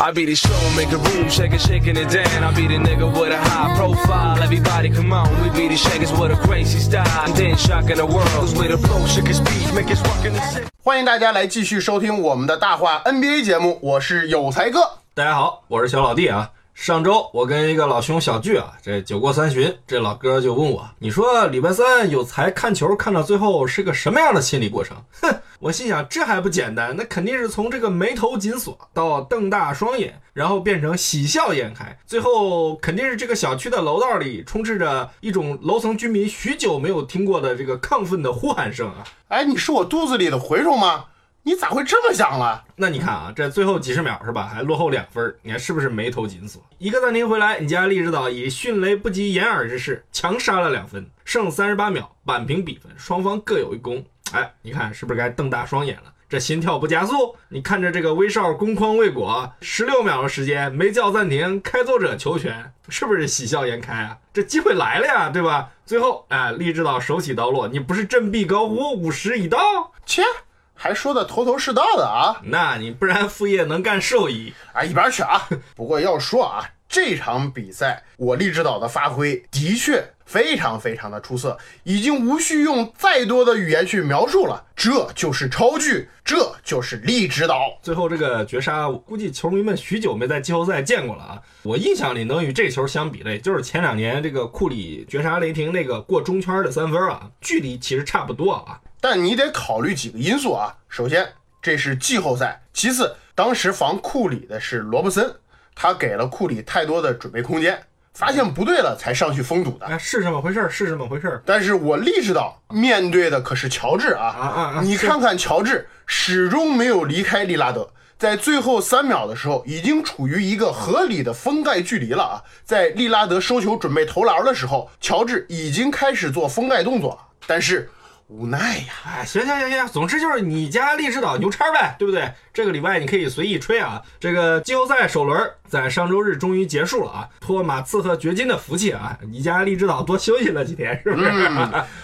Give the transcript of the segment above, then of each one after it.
I be the show, make a room, shake it, shaking it down. I be the nigga with a high profile. Everybody come on, we be the shakers with a crazy style. And then shocking the world, cause we the flow, shake his speed, make us walk in the city. 欢迎大家来继续收听我们的大话 NBA 节目，我是有才哥。大家好，我是小老弟啊。上周我跟一个老兄小聚啊，这酒过三巡，这老哥就问我，你说礼拜三有才看球看到最后是个什么样的心理过程？哼，我心想这还不简单，那肯定是从这个眉头紧锁到瞪大双眼，然后变成喜笑颜开，最后肯定是这个小区的楼道里充斥着一种楼层居民许久没有听过的这个亢奋的呼喊声啊。哎，你是我肚子里的蛔虫吗？你咋会这么想了？那你看啊，这最后几十秒是吧，还落后两分，你看是不是眉头紧锁？一个暂停回来，你家利指导以迅雷不及掩耳之势强杀了两分，剩三十八秒扳平比分，双方各有一攻。哎，你看是不是该瞪大双眼了？这心跳不加速？你看着这个威少攻框未果，十六秒的时间没叫暂停，开拓者球权，是不是喜笑颜开啊？这机会来了呀，对吧？最后，哎，利指导手起刀落，你不是振臂高呼五十已到？切，还说的头头是道的啊！那你不然副业能干兽医？啊，一边去啊！不过要说啊，这场比赛我利指导的发挥的确非常非常的出色，已经无需用再多的语言去描述了。这就是超巨，这就是利指导。最后这个绝杀，我估计球迷们许久没在季后赛见过了啊！我印象里能与这球相比的，也就是前两年这个库里绝杀雷霆那个过中圈的三分啊，距离其实差不多啊。但你得考虑几个因素啊。首先，这是季后赛；其次，当时防库里的是罗伯森，他给了库里太多的准备空间，发现不对了才上去封堵的。哎，是这么回事儿，是这么回事儿。但是我意识到面对的可是乔治啊！啊啊啊你看看乔治始终没有离开利拉德，在最后三秒的时候已经处于一个合理的封盖距离了啊！在利拉德收球准备投篮的时候，乔治已经开始做封盖动作了，但是无奈呀。哎，行行行行，总之就是你家荔枝岛牛叉呗，对不对？这个礼拜你可以随意吹啊。这个季后赛首轮在上周日终于结束了啊，托马刺和掘金的福气啊，你家荔枝岛多休息了几天，是不是？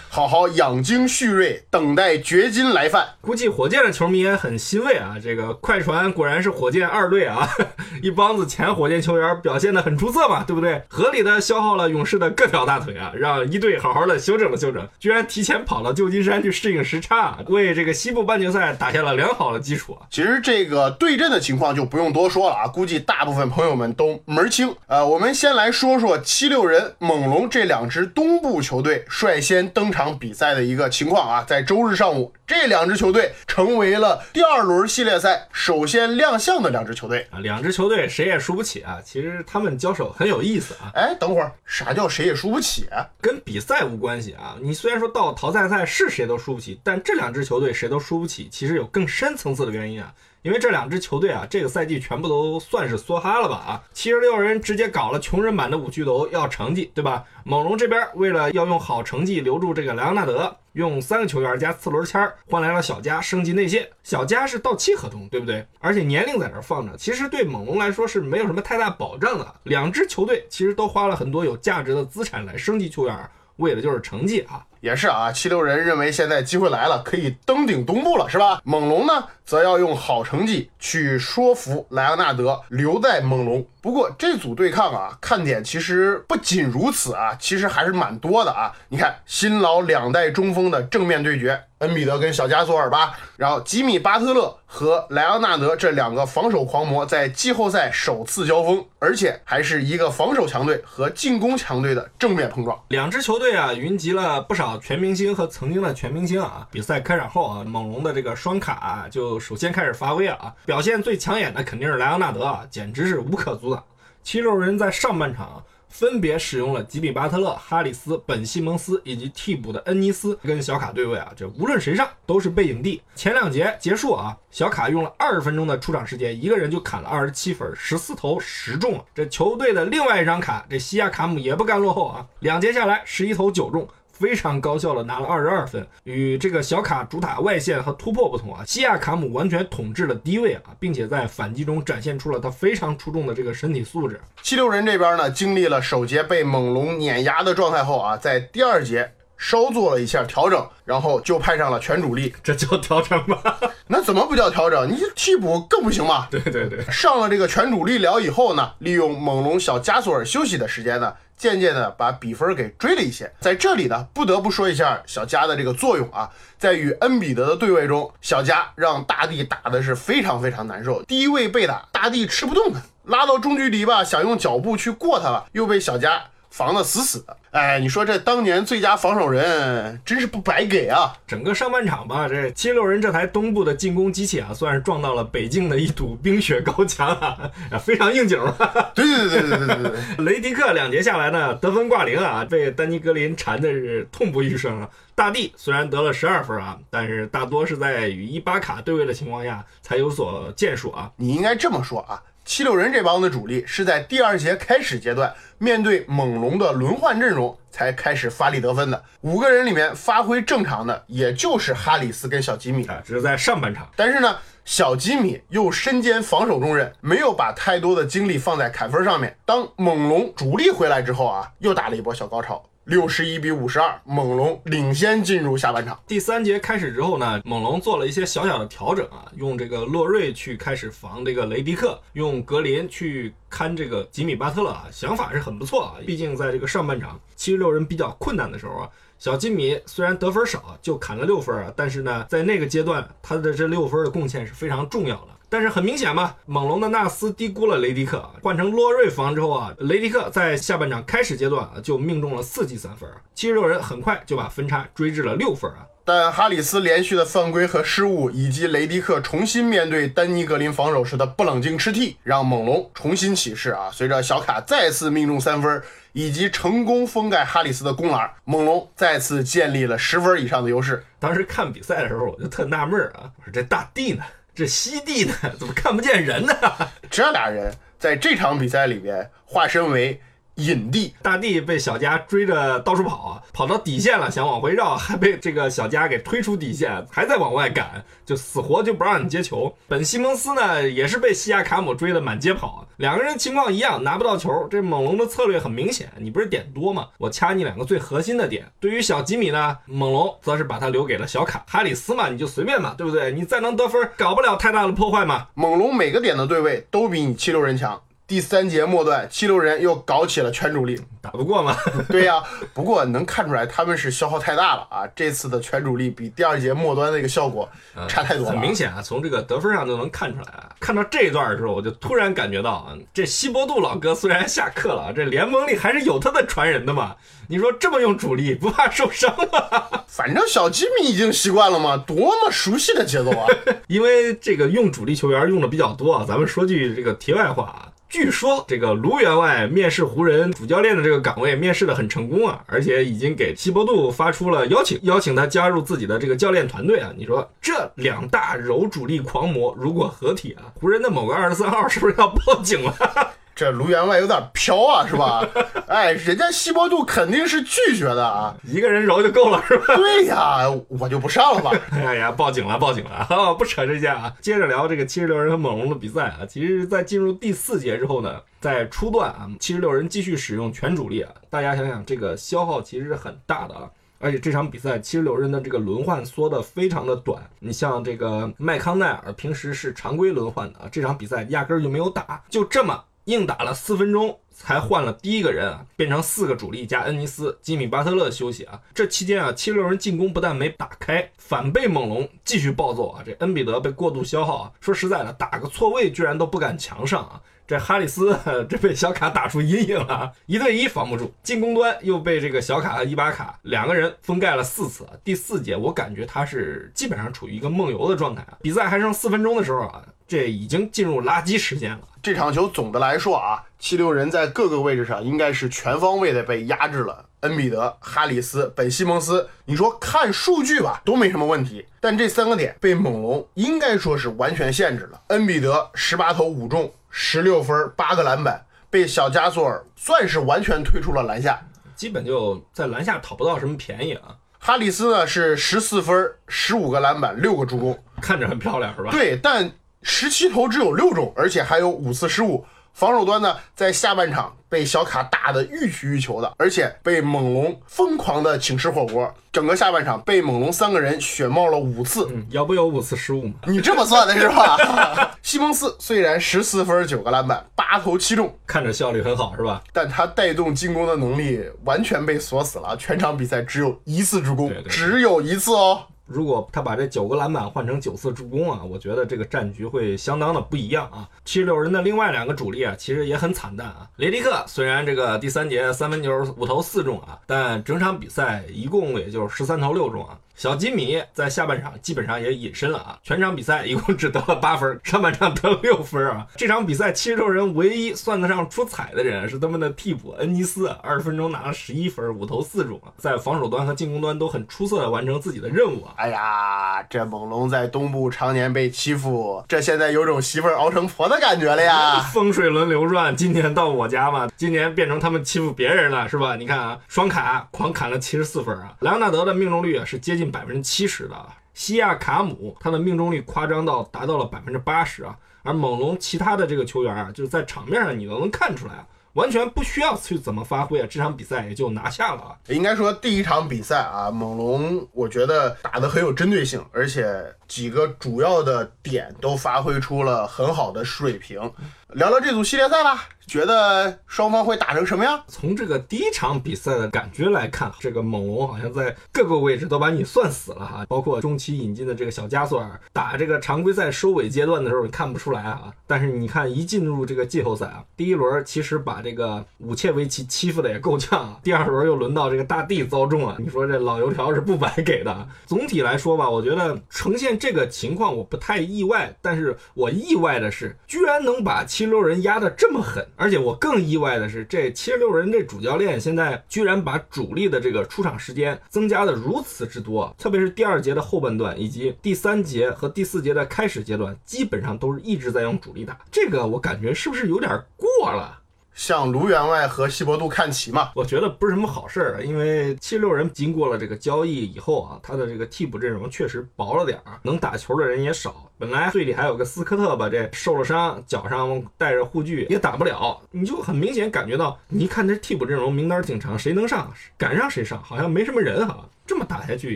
好好养精蓄锐，等待掘金来犯。估计火箭的球迷也很欣慰啊，这个快船果然是火箭二队啊，一帮子前火箭球员表现的很出色嘛，对不对？合理的消耗了勇士的各条大腿啊，让一队好好的休整了休整，居然提前跑到旧金山去适应时差，为这个西部半决赛打下了良好的基础啊。其实这个对阵的情况就不用多说了啊，估计大部分朋友们都门儿清。呃，我们先来说说七六人、猛龙这两支东部球队率先登场比赛的一个情况啊，在周日上午，这两支球队成为了第二轮系列赛首先亮相的两支球队。啊，两支球队谁也输不起啊！其实他们交手很有意思啊，哎，等会儿，啥叫谁也输不起啊？跟比赛无关系啊。你虽然说到淘汰赛是谁都输不起，但这两支球队谁都输不起，其实有更深层次的原因啊。因为这两支球队啊，这个赛季全部都算是梭哈了吧啊！七十六人直接搞了穷人版的五巨头，要成绩，对吧？猛龙这边为了要用好成绩留住这个莱昂纳德，用三个球员加次轮签换来了小加升级内线。小加是到期合同，对不对？而且年龄在这放着，其实对猛龙来说是没有什么太大保障的。两支球队其实都花了很多有价值的资产来升级球员，为的就是成绩啊。也是啊，七六人认为现在机会来了，可以登顶东部了，是吧？猛龙呢，则要用好成绩去说服莱昂纳德留在猛龙。不过这组对抗啊，看点其实不仅如此啊，其实还是蛮多的啊。你看新老两代中锋的正面对决，恩比德跟小加索尔吧，然后吉米巴特勒和莱昂纳德这两个防守狂魔在季后赛首次交锋，而且还是一个防守强队和进攻强队的正面碰撞。两支球队啊，云集了不少全明星和曾经的全明星啊。比赛开场后啊，猛龙的这个双卡、啊、就首先开始发威了啊，表现最抢眼的肯定是莱昂纳德啊，简直是无可阻挡。七六人在上半场分别使用了吉米巴特勒、哈里斯、本西蒙斯以及替补的恩尼斯跟小卡对位啊，这无论谁上都是背影帝。前两节结束啊，小卡用了二十分钟的出场时间，一个人就砍了二十七分，十四投十中啊。这球队的另外一张卡，这西亚卡姆也不甘落后啊，两节下来十一投九中。非常高效的拿了二十二分，与这个小卡主打外线和突破不同啊，西亚卡姆完全统治了低位啊，并且在反击中展现出了他非常出众的这个身体素质。七六人这边呢，经历了首节被猛龙碾压的状态后啊，在第二节稍做了一下调整，然后就派上了全主力。这叫调整吗？那怎么不叫调整？你替补更不行吗？对对对，上了这个全主力了以后呢，利用猛龙小加索尔休息的时间呢。渐渐的把比分给追了一些，在这里呢，不得不说一下小加的这个作用啊，在与恩比德的对位中，小加让大帝打的是非常非常难受，低位被打，大帝吃不动他，拉到中距离吧，想用脚步去过他了，又被小加。防的死死的，哎，你说这当年最佳防守人真是不白给啊！整个上半场吧，这七六人这台东部的进攻机器啊，算是撞到了北境的一堵冰雪高墙啊，非常应景了。对对对对对对对，雷迪克两节下来呢，得分挂零啊，被丹尼格林缠的是痛不欲生啊。大帝虽然得了十二分啊，但是大多是在与伊巴卡对位的情况下才有所建树啊。你应该这么说啊。七六人这帮的主力是在第二节开始阶段，面对猛龙的轮换阵容才开始发力得分的。五个人里面发挥正常的，也就是哈里斯跟小吉米啊，只是在上半场。但是呢，小吉米又身兼防守重任，没有把太多的精力放在砍分上面。当猛龙主力回来之后啊，又打了一波小高潮。六十一比五十二，猛龙领先进入下半场。第三节开始之后呢，猛龙做了一些小小的调整啊，用这个洛瑞去开始防这个雷迪克，用格林去看这个吉米巴特勒啊，想法是很不错啊。毕竟在这个上半场七十六人比较困难的时候啊，小吉米虽然得分少，就砍了六分啊，但是呢，在那个阶段他的这六分的贡献是非常重要的。但是很明显嘛，猛龙的纳斯低估了雷迪克。换成洛瑞防之后啊，雷迪克在下半场开始阶段啊就命中了四记三分，七十六人很快就把分差追至了六分啊。但哈里斯连续的犯规和失误，以及雷迪克重新面对丹尼格林防守时的不冷静吃替，让猛龙重新起势啊。随着小卡再次命中三分，以及成功封盖哈里斯的攻篮，猛龙再次建立了十分以上的优势。当时看比赛的时候，我就特纳闷啊，我说这大帝呢？这西地呢？怎么看不见人呢？这俩人在这场比赛里边化身为。隐地大帝被小加追着到处跑啊，跑到底线了，想往回绕，还被这个小加给推出底线，还在往外赶，就死活就不让你接球。本西蒙斯呢，也是被西亚卡姆追的满街跑，两个人情况一样，拿不到球。这猛龙的策略很明显，你不是点多吗？我掐你两个最核心的点。对于小吉米呢，猛龙则是把他留给了小卡哈里斯嘛，你就随便嘛，对不对？你再能得分，搞不了太大的破坏嘛。猛龙每个点的对位都比你七六人强。第三节末段，七六人又搞起了全主力，打不过吗？对呀，不过能看出来他们是消耗太大了啊！这次的全主力比第二节末端那个效果差太多了。很明显啊，从这个得分上就能看出来啊。看到这一段的时候，我就突然感觉到啊，这西伯杜老哥虽然下课了，这联盟里还是有他的传人的嘛。你说这么用主力，不怕受伤吗？反正小吉米已经习惯了嘛，多么熟悉的节奏啊！因为这个用主力球员用的比较多啊，咱们说句这个题外话啊。据说这个卢员外面试湖人主教练的这个岗位面试的很成功啊，而且已经给西伯杜发出了邀请，邀请他加入自己的这个教练团队啊。你说这两大柔主力狂魔如果合体啊，湖人的某个二十三号是不是要报警了？这卢员外有点飘啊，是吧？哎，人家西伯杜肯定是拒绝的啊，一个人揉就够了，是吧？对呀，我就不上了吧。哎呀，报警了，报警了！不扯这些啊，接着聊这个七十六人和猛龙的比赛啊。其实，在进入第四节之后呢，在初段啊，七十六人继续使用全主力啊，大家想想，这个消耗其实是很大的啊。而且这场比赛七十六人的这个轮换缩的非常的短，你像这个麦康奈尔平时是常规轮换的啊，这场比赛压根儿就没有打，就这么。硬打了四分钟才换了第一个人啊，变成四个主力加恩尼斯、吉米巴特勒休息啊。这期间啊，七六人进攻不但没打开，反被猛龙继续暴揍啊。这恩比德被过度消耗啊。说实在的，打个错位居然都不敢强上啊。这哈里斯 这被小卡打出阴影了，一对一防不住，进攻端又被这个小卡和伊巴卡两个人封盖了四次啊。第四节我感觉他是基本上处于一个梦游的状态啊。比赛还剩四分钟的时候啊。这已经进入垃圾时间了。这场球总的来说啊，七六人在各个位置上应该是全方位的被压制了。恩比德、哈里斯、本西蒙斯，你说看数据吧都没什么问题，但这三个点被猛龙应该说是完全限制了。恩比德十八投五中，十六分八个篮板，被小加索尔算是完全推出了篮下。基本就在篮下讨不到什么便宜啊。哈里斯呢是十四分十五个篮板六个助攻，看着很漂亮是吧？对，但十七投只有六中，而且还有五次失误。防守端呢，在下半场被小卡打得欲取欲求的，而且被猛龙疯狂的请吃火锅。整个下半场被猛龙三个人血冒了五次，嗯，要不有五次失误吗？你这么算的是吧？西蒙斯虽然十四分九个篮板八投七中，看着效率很好是吧？但他带动进攻的能力完全被锁死了，全场比赛只有一次助攻，对对只有一次哦。如果他把这九个篮板换成九次助攻啊，我觉得这个战局会相当的不一样啊。七十六人的另外两个主力啊，其实也很惨淡啊。雷迪克虽然这个第三节三分球五投四中啊，但整场比赛一共也就十三投六中啊。小吉米在下半场基本上也隐身了啊，全场比赛一共只得了八分，上半场得了六分啊。这场比赛七十六人唯一算得上出彩的人是他们的替补恩尼斯，二十分钟拿了十一分，五投四中啊，在防守端和进攻端都很出色的完成自己的任务啊。哎呀，这猛龙在东部常年被欺负，这现在有种媳妇熬成婆的感觉了呀！风水轮流转，今年到我家嘛，今年变成他们欺负别人了，是吧？你看啊，双砍狂砍了七十四分啊，莱昂纳德的命中率啊是接近百分之七十的，西亚卡姆他的命中率夸张到达到了百分之八十啊，而猛龙其他的这个球员啊，就是在场面上你都能看出来啊。完全不需要去怎么发挥啊，这场比赛也就拿下了啊。应该说第一场比赛啊，猛龙我觉得打得很有针对性，而且几个主要的点都发挥出了很好的水平。聊聊这组系列赛吧，觉得双方会打成什么样？从这个第一场比赛的感觉来看，这个猛龙好像在各个位置都把你算死了哈，包括中期引进的这个小加索尔，打这个常规赛收尾阶段的时候你看不出来啊，但是你看一进入这个季后赛啊，第一轮其实把这个武切维奇欺负的也够呛啊，第二轮又轮到这个大帝遭重啊，你说这老油条是不白给的。总体来说吧，我觉得呈现这个情况我不太意外，但是我意外的是，居然能把。七十六人压得这么狠，而且我更意外的是，这七十六人这主教练现在居然把主力的这个出场时间增加的如此之多，特别是第二节的后半段以及第三节和第四节的开始阶段，基本上都是一直在用主力打，这个我感觉是不是有点过了？向卢员外和西伯杜看齐嘛？我觉得不是什么好事儿，因为七十六人经过了这个交易以后啊，他的这个替补阵容确实薄了点儿，能打球的人也少。本来队里还有个斯科特吧，这受了伤，脚上带着护具也打不了，你就很明显感觉到，你一看这替补阵容名单挺长，谁能上？敢让谁上？好像没什么人哈。这么打下去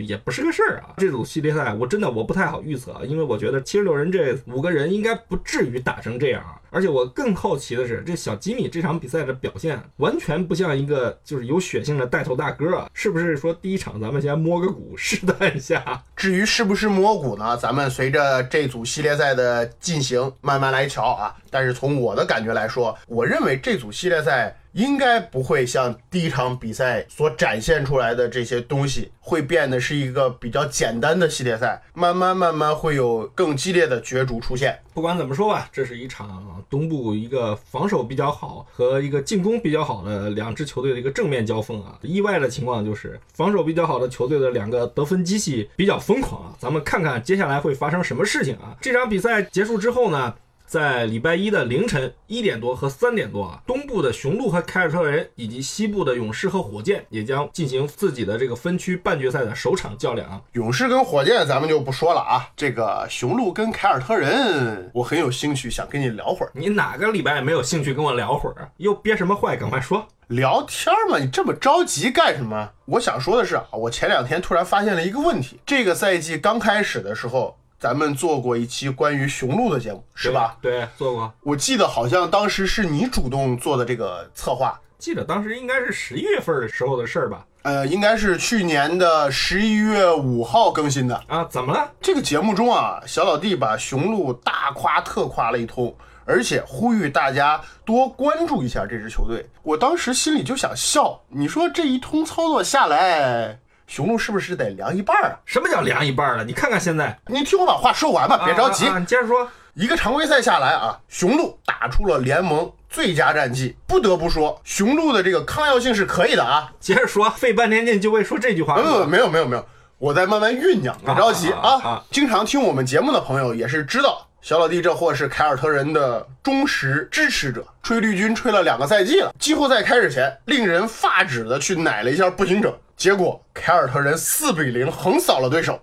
也不是个事儿啊！这组系列赛我真的我不太好预测，因为我觉得七十六人这五个人应该不至于打成这样。而且我更好奇的是，这小吉米这场比赛的表现完全不像一个就是有血性的带头大哥啊！是不是说第一场咱们先摸个鼓试探一下？至于是不是摸鼓呢？咱们随着这组系列赛的进行慢慢来瞧啊！但是从我的感觉来说，我认为这组系列赛。应该不会像第一场比赛所展现出来的这些东西，会变得是一个比较简单的系列赛，慢慢慢慢会有更激烈的角逐出现。不管怎么说吧，这是一场东部一个防守比较好和一个进攻比较好的两支球队的一个正面交锋啊。意外的情况就是防守比较好的球队的两个得分机器比较疯狂啊。咱们看看接下来会发生什么事情啊。这场比赛结束之后呢？在礼拜一的凌晨一点多和三点多啊，东部的雄鹿和凯尔特人，以及西部的勇士和火箭也将进行自己的这个分区半决赛的首场较量啊。勇士跟火箭咱们就不说了啊，这个雄鹿跟凯尔特人，我很有兴趣想跟你聊会儿。你哪个礼拜没有兴趣跟我聊会儿啊？又憋什么坏？赶快说。聊天嘛，你这么着急干什么？我想说的是啊，我前两天突然发现了一个问题，这个赛季刚开始的时候。咱们做过一期关于雄鹿的节目，是吧？对，做过。我记得好像当时是你主动做的这个策划，记得当时应该是十一月份的时候的事儿吧？呃，应该是去年的十一月五号更新的啊。怎么了？这个节目中啊，小老弟把雄鹿大夸特夸了一通，而且呼吁大家多关注一下这支球队。我当时心里就想笑，你说这一通操作下来。雄鹿是不是得凉一半啊？什么叫凉一半了？你看看现在，你听我把话说完吧，别着急。你接着说。一个常规赛下来啊，雄鹿打出了联盟最佳战绩。不得不说，雄鹿的这个抗药性是可以的啊。接着说，费半天劲就为说这句话呃，吗？没有没有没有，我在慢慢酝酿，别着急啊。经常听我们节目的朋友也是知道，小老弟这货是凯尔特人的忠实支持者，吹绿军吹了两个赛季了。季后赛开始前，令人发指的去奶了一下步行者，结果凯尔特人四比零横扫了对手。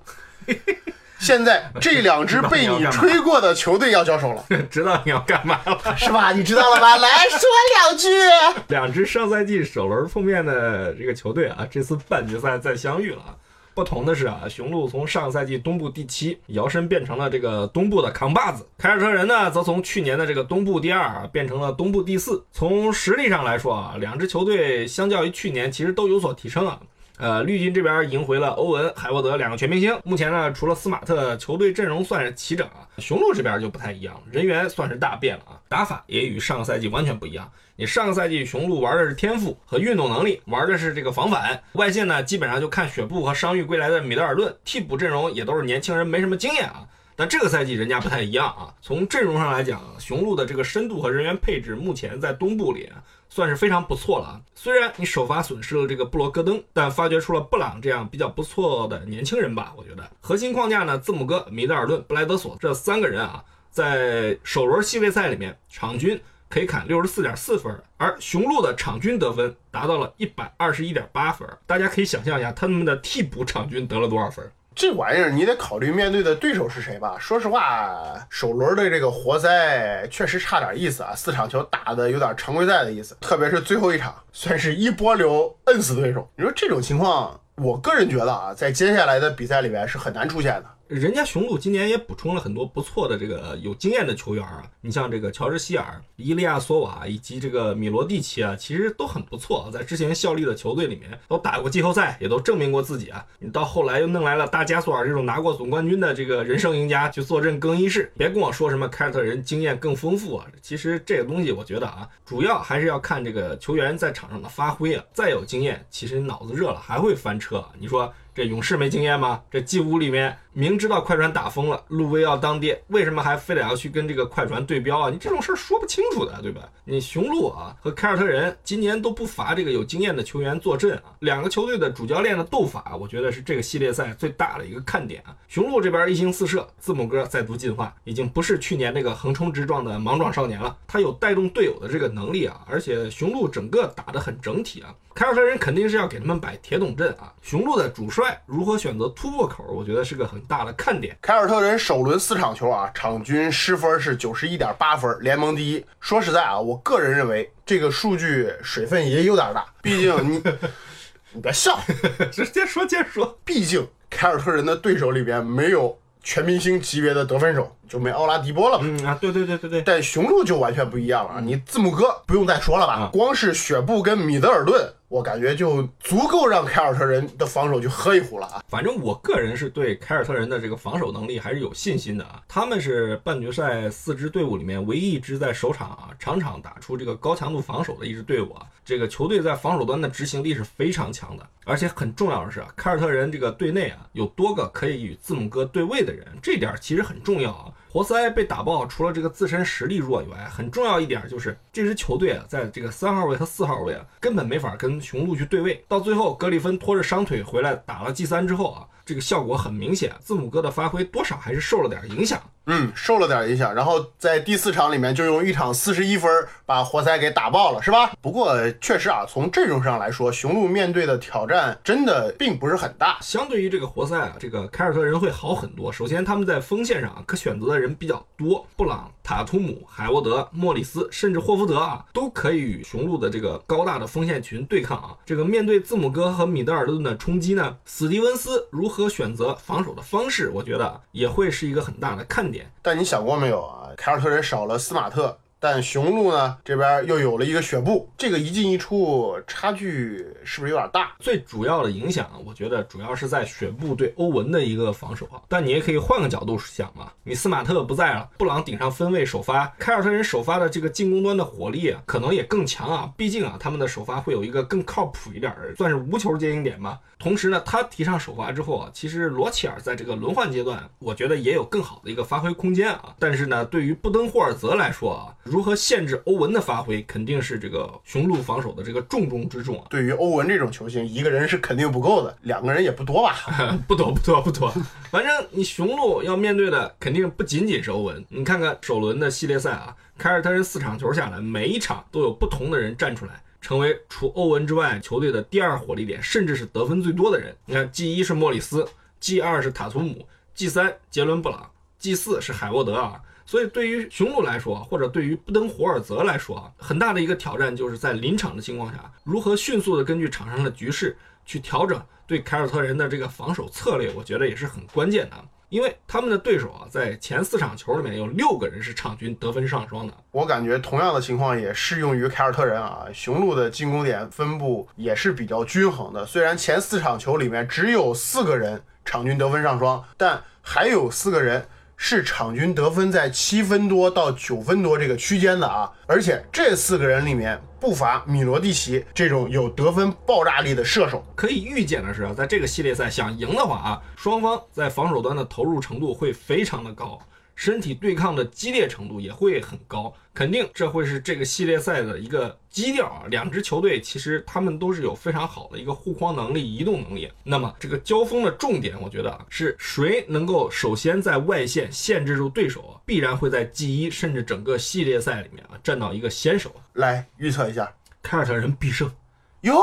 现在这两支被你吹过的球队要交手了，知道你要干嘛了。是吧？你知道了吧？来说两句。两支上赛季首轮碰面的这个球队啊，这次半决赛再相遇了啊。不同的是啊，雄鹿从上赛季东部第七摇身变成了这个东部的扛把子，凯尔特人呢则从去年的这个东部第二啊变成了东部第四。从实力上来说啊，两支球队相较于去年其实都有所提升啊。呃，绿军这边赢回了欧文、海沃德两个全明星。目前呢，除了斯马特，球队阵容算是齐整啊。雄鹿这边就不太一样，人员算是大变了啊，打法也与上个赛季完全不一样。你上个赛季雄鹿玩的是天赋和运动能力，玩的是这个防反，外线呢基本上就看雪布和伤愈归来的米德尔顿，替补阵容也都是年轻人，没什么经验啊。但这个赛季人家不太一样啊，从阵容上来讲，雄鹿的这个深度和人员配置目前在东部里算是非常不错了啊。虽然你首发损失了这个布罗戈登，但发掘出了布朗这样比较不错的年轻人吧。我觉得核心框架呢，字母哥、米德尔顿、布莱德索这三个人啊，在首轮系列赛里面场均可以砍六十四点四分，而雄鹿的场均得分达到了一百二十一点八分。大家可以想象一下，他们的替补场均得了多少分？这玩意儿你得考虑面对的对手是谁吧。说实话，首轮的这个活塞确实差点意思啊，四场球打的有点常规赛的意思，特别是最后一场，算是一波流摁死对手。你说这种情况，我个人觉得啊，在接下来的比赛里面是很难出现的。人家雄鹿今年也补充了很多不错的这个有经验的球员啊，你像这个乔治希尔、伊利亚索瓦以及这个米罗蒂奇啊，其实都很不错，在之前效力的球队里面都打过季后赛，也都证明过自己啊。你到后来又弄来了大加索尔这种拿过总冠军的这个人生赢家去坐镇更衣室，别跟我说什么凯尔特人经验更丰富啊，其实这个东西我觉得啊，主要还是要看这个球员在场上的发挥啊。再有经验，其实你脑子热了还会翻车。你说。这勇士没经验吗？这 G 五里面明知道快船打疯了，路威要当爹，为什么还非得要去跟这个快船对标啊？你这种事儿说不清楚的，对吧？你雄鹿啊和凯尔特人今年都不乏这个有经验的球员坐镇啊，两个球队的主教练的斗法，我觉得是这个系列赛最大的一个看点啊。雄鹿这边一星四射，字母哥再度进化，已经不是去年那个横冲直撞的莽撞少年了，他有带动队友的这个能力啊，而且雄鹿整个打得很整体啊。凯尔特人肯定是要给他们摆铁桶阵啊，雄鹿的主帅如何选择突破口，我觉得是个很大的看点。凯尔特人首轮四场球啊，场均失分是九十一点八分，联盟第一。说实在啊，我个人认为这个数据水分也有点大，毕竟你 你别笑，直接说，接着说。毕竟凯尔特人的对手里边没有全明星级别的得分手，就没奥拉迪波了嘛。嗯啊，对对对对对，但雄鹿就完全不一样了啊，你字母哥不用再说了吧，光是雪布跟米德尔顿。我感觉就足够让凯尔特人的防守去喝一壶了啊！反正我个人是对凯尔特人的这个防守能力还是有信心的啊。他们是半决赛四支队伍里面唯一一支在首场啊场场打出这个高强度防守的一支队伍啊。这个球队在防守端的执行力是非常强的，而且很重要的是啊，凯尔特人这个队内啊有多个可以与字母哥对位的人，这点其实很重要啊。活塞被打爆，除了这个自身实力弱以外，很重要一点就是这支球队啊，在这个三号位和四号位啊，根本没法跟雄鹿去对位。到最后，格里芬拖着伤腿回来打了 G 三之后啊，这个效果很明显，字母哥的发挥多少还是受了点影响。嗯，受了点影响。然后在第四场里面就用一场四十一分把活塞给打爆了，是吧？不过确实啊，从阵容上来说，雄鹿面对的挑战真的并不是很大。相对于这个活塞啊，这个凯尔特人会好很多。首先，他们在锋线上可选择的人比较多，布朗、塔图姆、海沃德、莫里斯，甚至霍福德啊，都可以与雄鹿的这个高大的锋线群对抗啊。这个面对字母哥和米德尔顿的冲击呢，史蒂文斯如何选择防守的方式，我觉得也会是一个很大的看点。但你想过没有啊？凯尔特人少了斯马特，但雄鹿呢这边又有了一个雪布，这个一进一出差距是不是有点大？最主要的影响，我觉得主要是在雪布对欧文的一个防守啊。但你也可以换个角度想嘛，你斯马特不在了，布朗顶上分位首发，凯尔特人首发的这个进攻端的火力啊，可能也更强啊。毕竟啊，他们的首发会有一个更靠谱一点儿，算是无球接应点吧。同时呢，他提上首发之后啊，其实罗齐尔在这个轮换阶段，我觉得也有更好的一个发挥空间啊。但是呢，对于布登霍尔泽来说啊，如何限制欧文的发挥，肯定是这个雄鹿防守的这个重中之重啊。对于欧文这种球星，一个人是肯定不够的，两个人也不多吧？不多不多不多，反正你雄鹿要面对的肯定不仅仅是欧文。你看看首轮的系列赛啊，凯尔特人四场球下来，每一场都有不同的人站出来。成为除欧文之外球队的第二火力点，甚至是得分最多的人。你看，G 一是莫里斯，G 二是塔图姆，G 三杰伦布朗，G 四是海沃德啊。所以对于雄鹿来说，或者对于布登霍尔泽来说啊，很大的一个挑战就是在临场的情况下，如何迅速的根据场上的局势去调整对凯尔特人的这个防守策略，我觉得也是很关键的。因为他们的对手啊，在前四场球里面有六个人是场均得分上双的。我感觉同样的情况也适用于凯尔特人啊。雄鹿的进攻点分布也是比较均衡的，虽然前四场球里面只有四个人场均得分上双，但还有四个人。是场均得分在七分多到九分多这个区间的啊，而且这四个人里面不乏米罗蒂奇这种有得分爆炸力的射手。可以预见的是啊，在这个系列赛想赢的话啊，双方在防守端的投入程度会非常的高。身体对抗的激烈程度也会很高，肯定这会是这个系列赛的一个基调啊。两支球队其实他们都是有非常好的一个护框能力、移动能力。那么这个交锋的重点，我觉得啊，是谁能够首先在外线限制住对手，必然会在 G 一甚至整个系列赛里面啊占到一个先手。来预测一下，凯尔特人必胜。哟，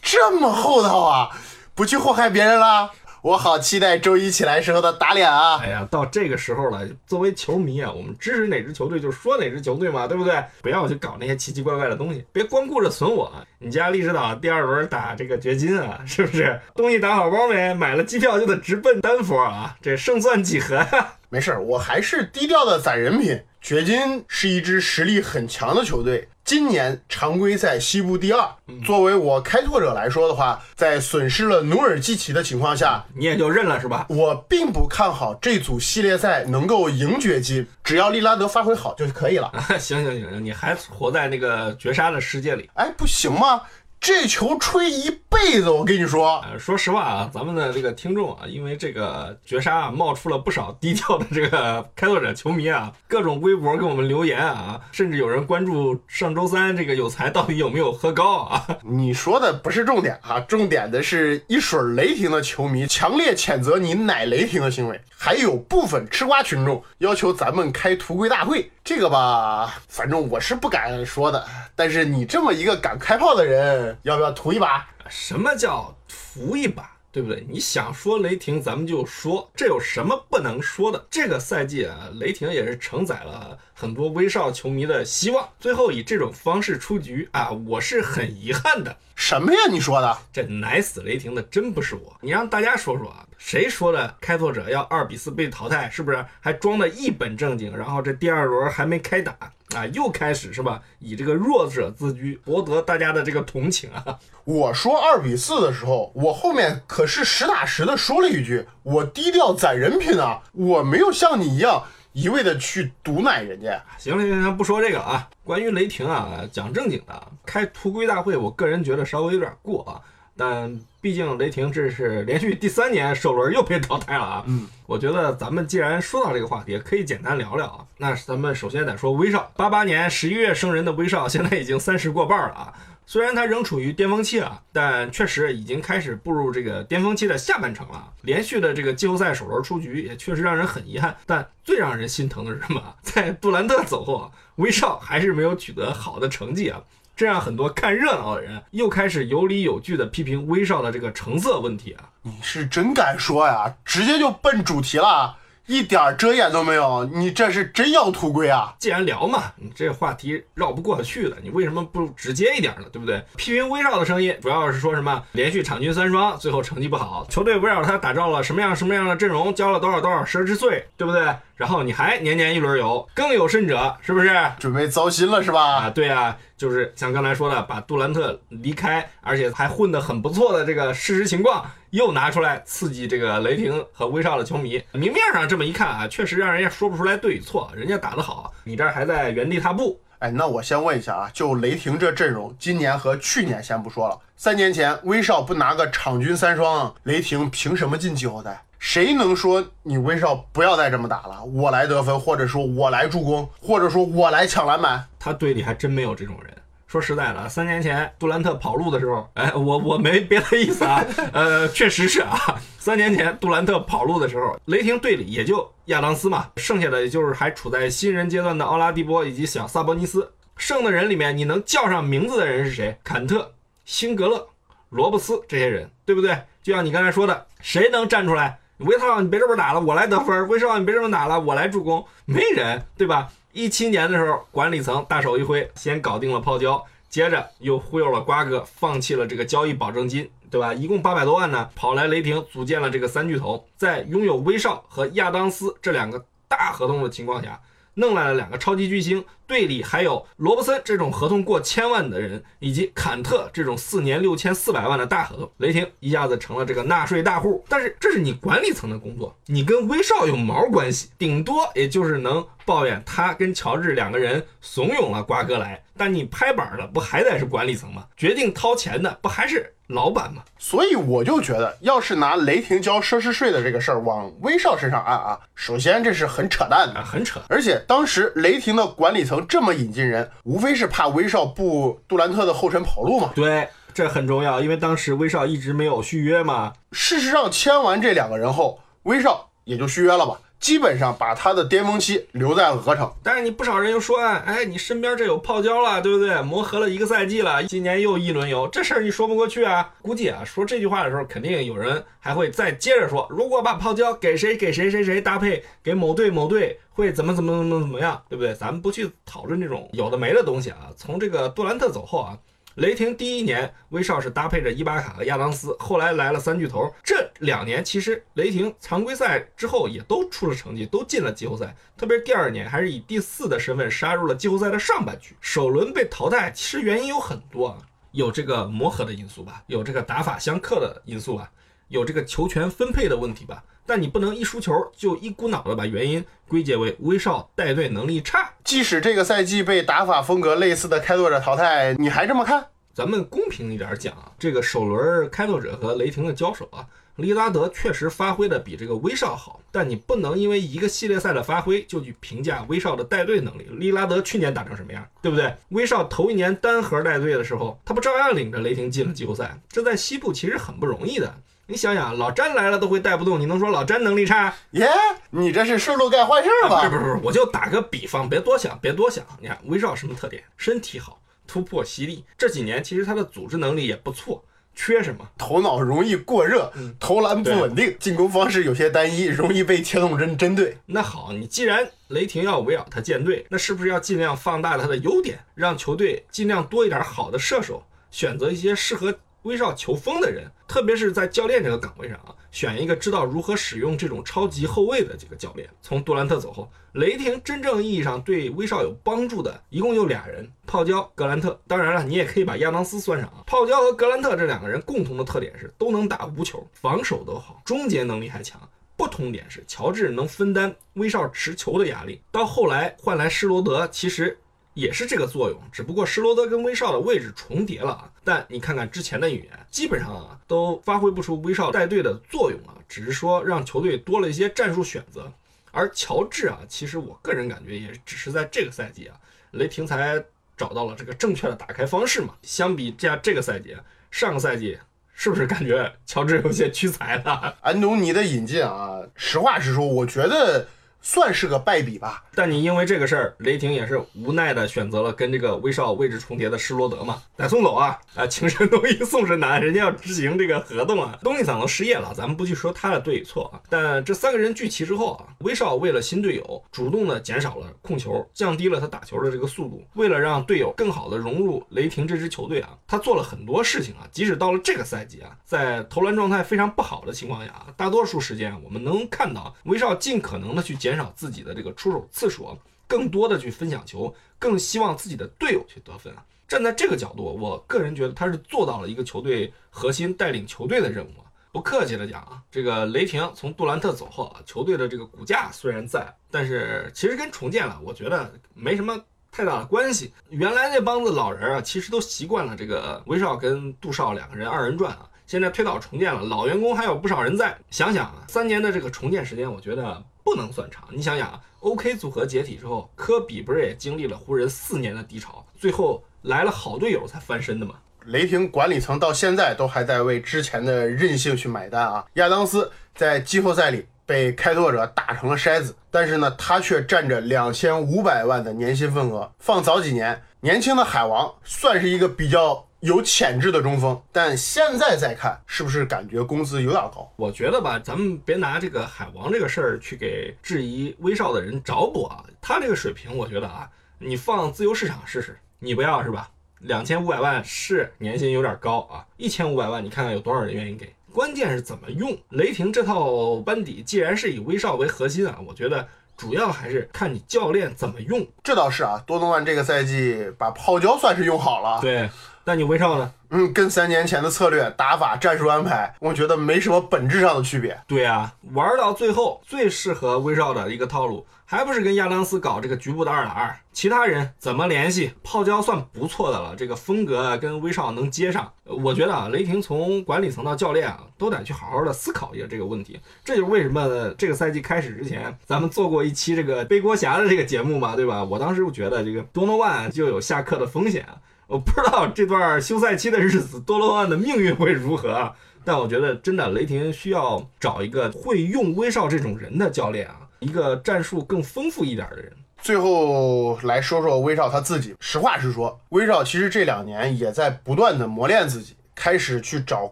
这么厚道啊，不去祸害别人了。我好期待周一起来时候的打脸啊！哎呀，到这个时候了，作为球迷啊，我们支持哪支球队就说哪支球队嘛，对不对？不要去搞那些奇奇怪怪的东西，别光顾着损我。你家历史岛第二轮打这个掘金啊，是不是？东西打好包没？买了机票就得直奔丹佛啊，这胜算几何呀？没事，我还是低调的攒人品。掘金是一支实力很强的球队。今年常规赛西部第二，作为我开拓者来说的话，在损失了努尔基奇的情况下，你也就认了是吧？我并不看好这组系列赛能够赢掘金，只要利拉德发挥好就可以了。行行行行，你还活在那个绝杀的世界里？哎，不行吗？这球吹一辈子，我跟你说。呃，说实话啊，咱们的这个听众啊，因为这个绝杀啊，冒出了不少低调的这个开拓者球迷啊，各种微博给我们留言啊，甚至有人关注上周三这个有才到底有没有喝高啊。你说的不是重点啊，重点的是一水雷霆的球迷强烈谴责你奶雷霆的行为，还有部分吃瓜群众要求咱们开图龟大会。这个吧，反正我是不敢说的。但是你这么一个敢开炮的人，要不要图一把？什么叫图一把？对不对？你想说雷霆，咱们就说，这有什么不能说的？这个赛季啊，雷霆也是承载了很多威少球迷的希望，最后以这种方式出局啊，我是很遗憾的。什么呀？你说的？这奶死雷霆的真不是我，你让大家说说啊。谁说的开拓者要二比四被淘汰？是不是还装的一本正经？然后这第二轮还没开打啊，又开始是吧？以这个弱者自居，博得大家的这个同情啊！我说二比四的时候，我后面可是实打实的说了一句：我低调攒人品啊，我没有像你一样一味的去毒奶人家。行了行了，不说这个啊。关于雷霆啊，讲正经的，开图龟大会，我个人觉得稍微有点过啊。但毕竟雷霆这是连续第三年首轮又被淘汰了啊！嗯，我觉得咱们既然说到这个话题，可以简单聊聊啊。那咱们首先得说威少，八八年十一月生人的威少，现在已经三十过半了啊。虽然他仍处于巅峰期啊，但确实已经开始步入这个巅峰期的下半程了。连续的这个季后赛首轮出局，也确实让人很遗憾。但最让人心疼的是什么？在杜兰特走后，威少还是没有取得好的成绩啊。这让很多看热闹的人又开始有理有据的批评威少的这个成色问题啊！你是真敢说呀，直接就奔主题了，一点遮掩都没有，你这是真要图龟啊！既然聊嘛，你这话题绕不过去的，你为什么不直接一点呢？对不对？批评威少的声音主要是说什么连续场均三双，最后成绩不好，球队围绕他打造了什么样什么样的阵容，交了多少多少奢侈税，对不对？然后你还年年一轮游，更有甚者，是不是？准备糟心了是吧啊，对啊，就是像刚才说的，把杜兰特离开，而且还混得很不错的这个事实情况，又拿出来刺激这个雷霆和威少的球迷。明面上这么一看啊，确实让人家说不出来对与错，人家打得好，你这儿还在原地踏步。哎，那我先问一下啊，就雷霆这阵容，今年和去年先不说了，三年前威少不拿个场均三双，雷霆凭什么进季后赛？谁能说你威少不要再这么打了？我来得分，或者说我来助攻，或者说我来抢篮板？他队里还真没有这种人。说实在的，三年前杜兰特跑路的时候，哎，我我没别的意思啊，呃，确实是啊，三年前杜兰特跑路的时候，雷霆队里也就亚当斯嘛，剩下的也就是还处在新人阶段的奥拉迪波以及小萨博尼斯，剩的人里面你能叫上名字的人是谁？坎特、辛格勒、罗布斯这些人，对不对？就像你刚才说的，谁能站出来？威少，你别这么打了，我来得分。威少，你别这么打了，我来助攻。没人，对吧？一七年的时候，管理层大手一挥，先搞定了泡椒，接着又忽悠了瓜哥，放弃了这个交易保证金，对吧？一共八百多万呢，跑来雷霆组建了这个三巨头，在拥有威少和亚当斯这两个大合同的情况下，弄来了两个超级巨星，队里还有罗伯森这种合同过千万的人，以及坎特这种四年六千四百万的大合同，雷霆一下子成了这个纳税大户。但是这是你管理层的工作，你跟威少有毛关系？顶多也就是能抱怨他跟乔治两个人怂恿了瓜哥来，但你拍板的不还得是管理层吗？决定掏钱的不还是老板吗？所以我就觉得，要是拿雷霆交奢侈税的这个事儿往威少身上按啊，首先这是很扯淡啊，的。很扯。而且当时雷霆的管理层这么引进人，无非是怕威少步杜兰特的后尘跑路嘛。对，这很重要，因为当时威少一直没有续约嘛。事实上，签完这两个人后，威少也就续约了吧，基本上把他的巅峰期留在了鹅城。但是你不少人又说啊，哎，你身边这有泡椒了，对不对？磨合了一个赛季了，今年又一轮游，这事儿你说不过去啊。估计啊，说这句话的时候，肯定有人还会再接着说，如果把泡椒给谁给谁谁谁搭配，给某队某队会怎么怎么怎么怎么样，对不对？咱们不去讨论这种有的没的东西啊。从这个杜兰特走后啊。雷霆第一年，威少是搭配着伊巴卡和亚当斯，后来来了三巨头。这两年其实雷霆常规赛之后也都出了成绩，都进了季后赛。特别是第二年，还是以第四的身份杀入了季后赛的上半区。首轮被淘汰，其实原因有很多啊，有这个磨合的因素吧，有这个打法相克的因素吧，有这个球权分配的问题吧。但你不能一输球就一股脑的把原因归结为威少带队能力差。即使这个赛季被打法风格类似的开拓者淘汰，你还这么看？咱们公平一点讲啊，这个首轮开拓者和雷霆的交手啊，利拉德确实发挥的比这个威少好，但你不能因为一个系列赛的发挥就去评价威少的带队能力。利拉德去年打成什么样，对不对？威少头一年单核带队的时候，他不照样领着雷霆进了季后赛？这在西部其实很不容易的。你想想，老詹来了都会带不动，你能说老詹能力差？耶，你这是顺路干坏事儿吧？不是不是不是，我就打个比方，别多想，别多想。你看威少什么特点？身体好，突破犀利。这几年其实他的组织能力也不错，缺什么？头脑容易过热，投篮不稳定，进攻方式有些单一，容易被铁桶针针对。那好，你既然雷霆要围绕他建队，那是不是要尽量放大他的优点，让球队尽量多一点好的射手，选择一些适合威少球风的人，特别是在教练这个岗位上啊，选一个知道如何使用这种超级后卫的这个教练。从杜兰特走后，雷霆真正意义上对威少有帮助的一共就俩人，泡椒、格兰特。当然了，你也可以把亚当斯算上啊。泡椒和格兰特这两个人共同的特点是都能打无球，防守都好，终结能力还强。不同点是，乔治能分担威少持球的压力，到后来换来施罗德，其实也是这个作用，只不过施罗德跟威少的位置重叠了啊。但你看看之前的语言，基本上啊都发挥不出威少带队的作用啊，只是说让球队多了一些战术选择。而乔治啊，其实我个人感觉也只是在这个赛季啊，雷霆才找到了这个正确的打开方式嘛。相比这下这个赛季，上个赛季是不是感觉乔治有些屈才了？安东尼的引进啊，实话实说，我觉得算是个败笔吧。但你因为这个事儿，雷霆也是无奈的选择了跟这个威少位置重叠的施罗德嘛，得送走啊！啊，情深浓于送神难，人家要执行这个合同啊。东尼桑都失业了，咱们不去说他的对与错啊。但这三个人聚齐之后啊，威少为了新队友，主动的减少了控球，降低了他打球的这个速度。为了让队友更好的融入雷霆这支球队啊，他做了很多事情啊。即使到了这个赛季啊，在投篮状态非常不好的情况下啊，大多数时间我们能看到威少尽可能的去减减少自己的这个出手次数，更多的去分享球，更希望自己的队友去得分啊。站在这个角度，我个人觉得他是做到了一个球队核心带领球队的任务。不客气的讲啊，这个雷霆从杜兰特走后啊，球队的这个骨架虽然在，但是其实跟重建了，我觉得没什么太大的关系。原来那帮子老人啊，其实都习惯了这个威少跟杜少两个人二人转啊。现在推倒重建了，老员工还有不少人在。想想啊，三年的这个重建时间，我觉得不能算长。你想想啊，OK 组合解体之后，科比不是也经历了湖人四年的低潮，最后来了好队友才翻身的吗？雷霆管理层到现在都还在为之前的任性去买单啊！亚当斯在季后赛里被开拓者打成了筛子，但是呢，他却占着两千五百万的年薪份额。放早几年，年轻的海王算是一个比较有潜质的中锋，但现在再看，是不是感觉工资有点高？我觉得吧，咱们别拿这个海王这个事儿去给质疑威少的人找补啊！他这个水平，我觉得啊，你放自由市场试试，你不要是吧？两千五百万是年薪有点高啊，一千五百万你看看有多少人愿意给？关键是怎么用？雷霆这套班底既然是以威少为核心啊，我觉得主要还是看你教练怎么用。这倒是啊，多诺万这个赛季把泡椒算是用好了。对，那你威少呢？嗯，跟三年前的策略、打法、战术安排，我觉得没什么本质上的区别。对啊，玩到最后最适合威少的一个套路。还不是跟亚当斯搞这个局部的二打二，其他人怎么联系？泡椒算不错的了，这个风格跟威少能接上。我觉得啊，雷霆从管理层到教练啊，都得去好好的思考一下这个问题。这就是为什么这个赛季开始之前，咱们做过一期这个背锅侠的这个节目嘛，对吧？我当时就觉得这个多诺万就有下课的风险。我不知道这段休赛期的日子，多罗万的命运会如何啊？但我觉得真的，雷霆需要找一个会用威少这种人的教练啊。一个战术更丰富一点的人。最后来说说威少他自己。实话实说，威少其实这两年也在不断的磨练自己，开始去找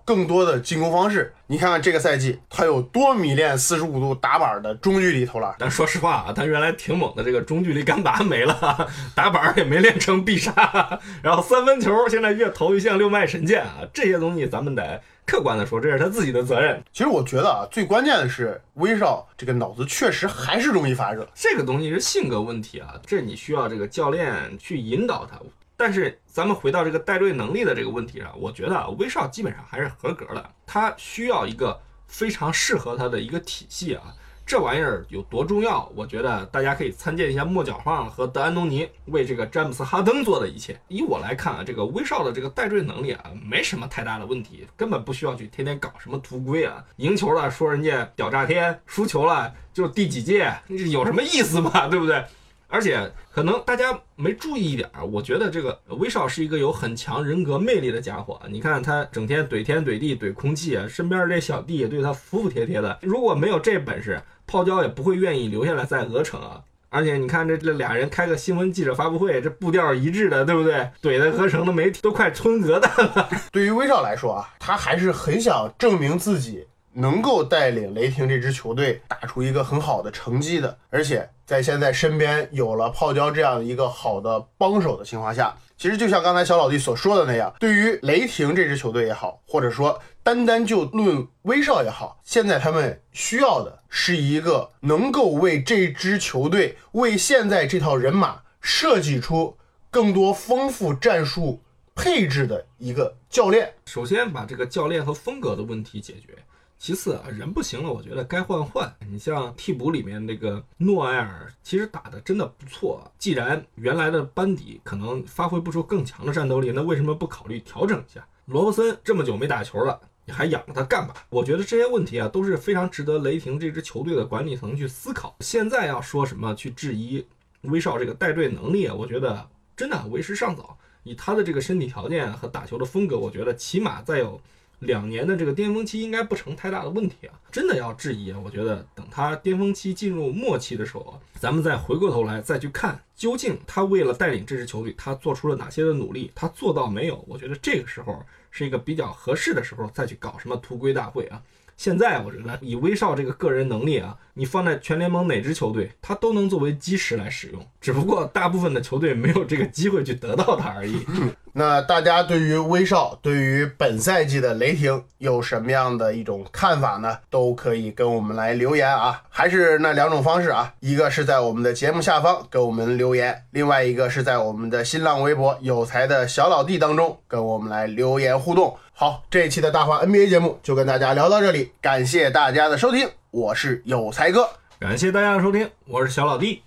更多的进攻方式。你看看这个赛季，他有多迷恋四十五度打板的中距离投篮。但说实话啊，他原来挺猛的，这个中距离干拔没了，打板也没练成必杀，然后三分球现在越投越像六脉神剑啊，这些东西咱们得。客观的说，这是他自己的责任。其实我觉得啊，最关键的是威少这个脑子确实还是容易发热。这个东西是性格问题啊，这你需要这个教练去引导他。但是咱们回到这个带队能力的这个问题上，我觉得啊，威少基本上还是合格的。他需要一个非常适合他的一个体系啊。这玩意儿有多重要？我觉得大家可以参见一下莫角放和德安东尼为这个詹姆斯哈登做的一切。以我来看啊，这个威少的这个带队能力啊，没什么太大的问题，根本不需要去天天搞什么图规啊。赢球了说人家屌炸天，输球了就是第几届，有什么意思嘛？对不对？而且可能大家没注意一点儿，我觉得这个威少是一个有很强人格魅力的家伙。你看他整天怼天怼地怼空气，身边这小弟也对他服服帖帖的。如果没有这本事，泡椒也不会愿意留下来在鹅城啊。而且你看这这俩人开个新闻记者发布会，这步调一致的，对不对？怼的鹅城的媒体都快吞鹅蛋了。对于威少来说啊，他还是很想证明自己。能够带领雷霆这支球队打出一个很好的成绩的，而且在现在身边有了泡椒这样一个好的帮手的情况下，其实就像刚才小老弟所说的那样，对于雷霆这支球队也好，或者说单单就论威少也好，现在他们需要的是一个能够为这支球队、为现在这套人马设计出更多丰富战术配置的一个教练。首先把这个教练和风格的问题解决。其次啊，人不行了，我觉得该换换。你像替补里面那个诺埃尔，其实打的真的不错。既然原来的班底可能发挥不出更强的战斗力，那为什么不考虑调整一下？罗伯森这么久没打球了，你还养着他干嘛？我觉得这些问题啊都是非常值得雷霆这支球队的管理层去思考。现在要说什么去质疑威少这个带队能力啊，我觉得真的为时尚早。以他的这个身体条件和打球的风格，我觉得起码再有。两年的这个巅峰期应该不成太大的问题啊！真的要质疑啊，我觉得等他巅峰期进入末期的时候，咱们再回过头来再去看，究竟他为了带领这支球队，他做出了哪些的努力，他做到没有？我觉得这个时候是一个比较合适的时候再去搞什么图规大会啊！现在我觉得以威少这个个人能力啊，你放在全联盟哪支球队，他都能作为基石来使用，只不过大部分的球队没有这个机会去得到他而已。那大家对于威少，对于本赛季的雷霆有什么样的一种看法呢？都可以跟我们来留言啊，还是那两种方式啊，一个是在我们的节目下方给我们留言，另外一个是在我们的新浪微博有才的小老弟当中跟我们来留言互动。好，这一期的大话 NBA 节目就跟大家聊到这里，感谢大家的收听，我是有才哥。感谢大家的收听，我是小老弟。